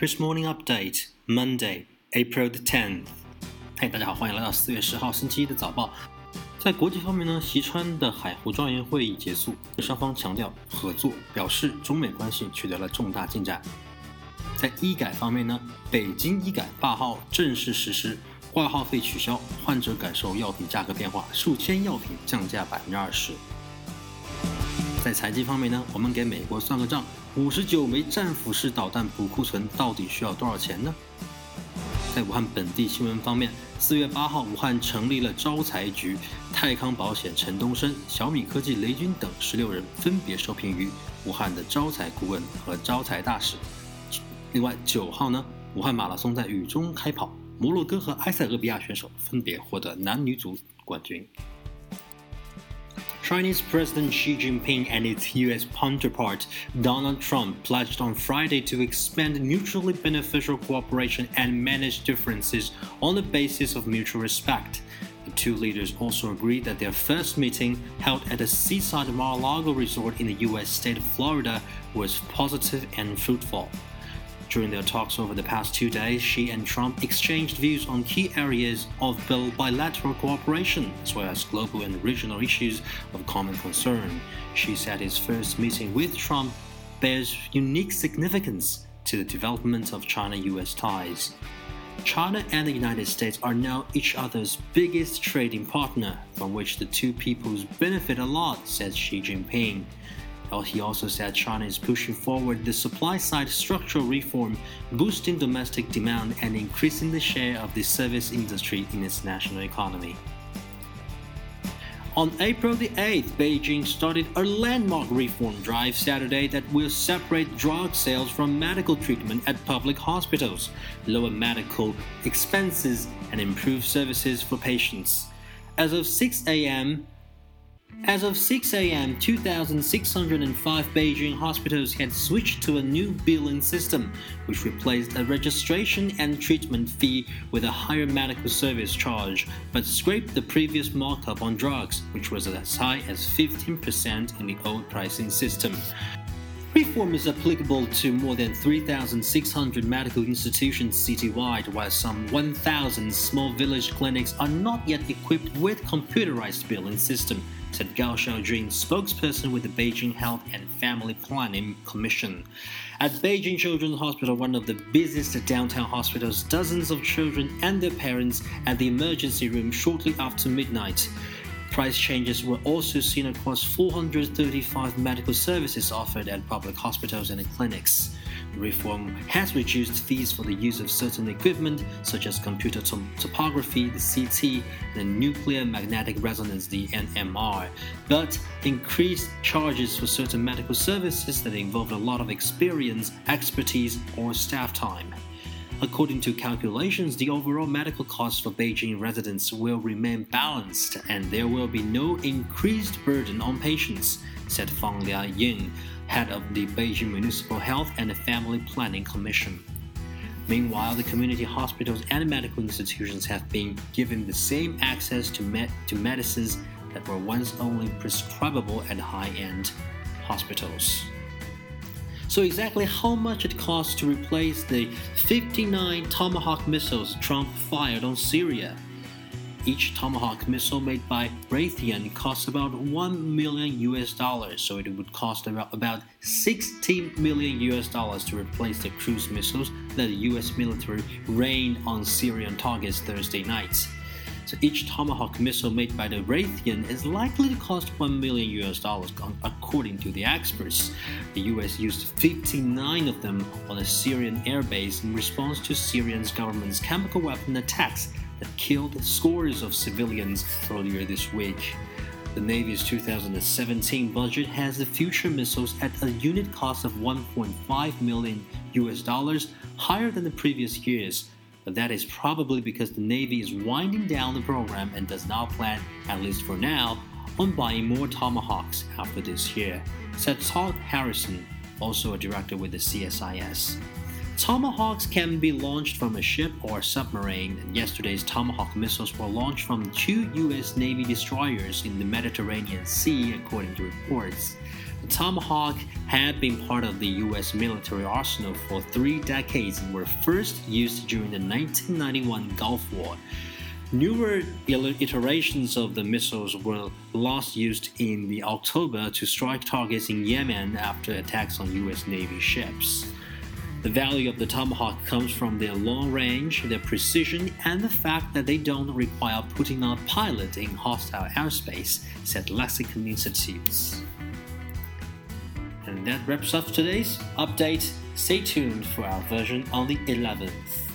Chris Morning Update, Monday, April the tenth. 嘿，大家好，欢迎来到四月十号星期一的早报。在国际方面呢，西川的海湖庄园会议结束，双方强调合作，表示中美关系取得了重大进展。在医改方面呢，北京医改八号正式实施，挂号费取消，患者感受药品价格变化，数千药品降价百分之二十。在财经方面呢，我们给美国算个账：五十九枚战斧式导弹补库存到底需要多少钱呢？在武汉本地新闻方面，四月八号，武汉成立了招财局，泰康保险陈东升、小米科技雷军等十六人分别受聘于武汉的招财顾问和招财大使。另外，九号呢，武汉马拉松在雨中开跑，摩洛哥和埃塞俄比亚选手分别获得男女组冠军。Chinese President Xi Jinping and its US counterpart Donald Trump pledged on Friday to expand mutually beneficial cooperation and manage differences on the basis of mutual respect. The two leaders also agreed that their first meeting, held at a seaside Mar-a-Lago resort in the US state of Florida, was positive and fruitful. During their talks over the past two days, Xi and Trump exchanged views on key areas of bilateral cooperation as well as global and regional issues of common concern. Xi said his first meeting with Trump bears unique significance to the development of China US ties. China and the United States are now each other's biggest trading partner, from which the two peoples benefit a lot, said Xi Jinping. He also said China is pushing forward the supply side structural reform, boosting domestic demand and increasing the share of the service industry in its national economy. On April the 8th, Beijing started a landmark reform drive Saturday that will separate drug sales from medical treatment at public hospitals, lower medical expenses, and improve services for patients. As of 6 a.m., as of 6 a.m., 2,605 Beijing hospitals had switched to a new billing system, which replaced a registration and treatment fee with a higher medical service charge, but scraped the previous markup on drugs, which was as high as 15% in the old pricing system. Reform is applicable to more than 3,600 medical institutions citywide, while some 1,000 small village clinics are not yet equipped with computerized billing system said Gao Xiaojun, spokesperson with the Beijing Health and Family Planning Commission. At Beijing Children's Hospital, one of the busiest downtown hospitals, dozens of children and their parents at the emergency room shortly after midnight. Price changes were also seen across 435 medical services offered at public hospitals and clinics. Reform has reduced fees for the use of certain equipment such as computer tomography, the CT, and nuclear magnetic resonance, the NMR, but increased charges for certain medical services that involved a lot of experience, expertise, or staff time. According to calculations, the overall medical costs for Beijing residents will remain balanced and there will be no increased burden on patients, said Fang Laiying, head of the Beijing Municipal Health and Family Planning Commission. Meanwhile, the community hospitals and medical institutions have been given the same access to, med- to medicines that were once only prescribable at high end hospitals. So, exactly how much it costs to replace the 59 Tomahawk missiles Trump fired on Syria? Each Tomahawk missile made by Raytheon costs about 1 million US dollars, so it would cost about, about 16 million US dollars to replace the cruise missiles that the US military rained on Syrian targets Thursday night. So each Tomahawk missile made by the Raytheon is likely to cost 1 million US dollars, according to the experts. The US used 59 of them on a Syrian airbase in response to Syrian's government's chemical weapon attacks that killed scores of civilians earlier this week. The Navy's 2017 budget has the future missiles at a unit cost of 1.5 million US dollars, higher than the previous years but that is probably because the Navy is winding down the program and does not plan, at least for now, on buying more Tomahawks after this year, said Todd Harrison, also a director with the CSIS. Tomahawks can be launched from a ship or submarine, yesterday's Tomahawk missiles were launched from two U.S. Navy destroyers in the Mediterranean Sea, according to reports. The Tomahawk had been part of the U.S. military arsenal for three decades and were first used during the 1991 Gulf War. Newer iterations of the missiles were last used in the October to strike targets in Yemen after attacks on U.S. Navy ships. The value of the Tomahawk comes from their long range, their precision, and the fact that they don't require putting a pilot in hostile airspace, said Lexington Institutes. And that wraps up today's update. Stay tuned for our version on the 11th.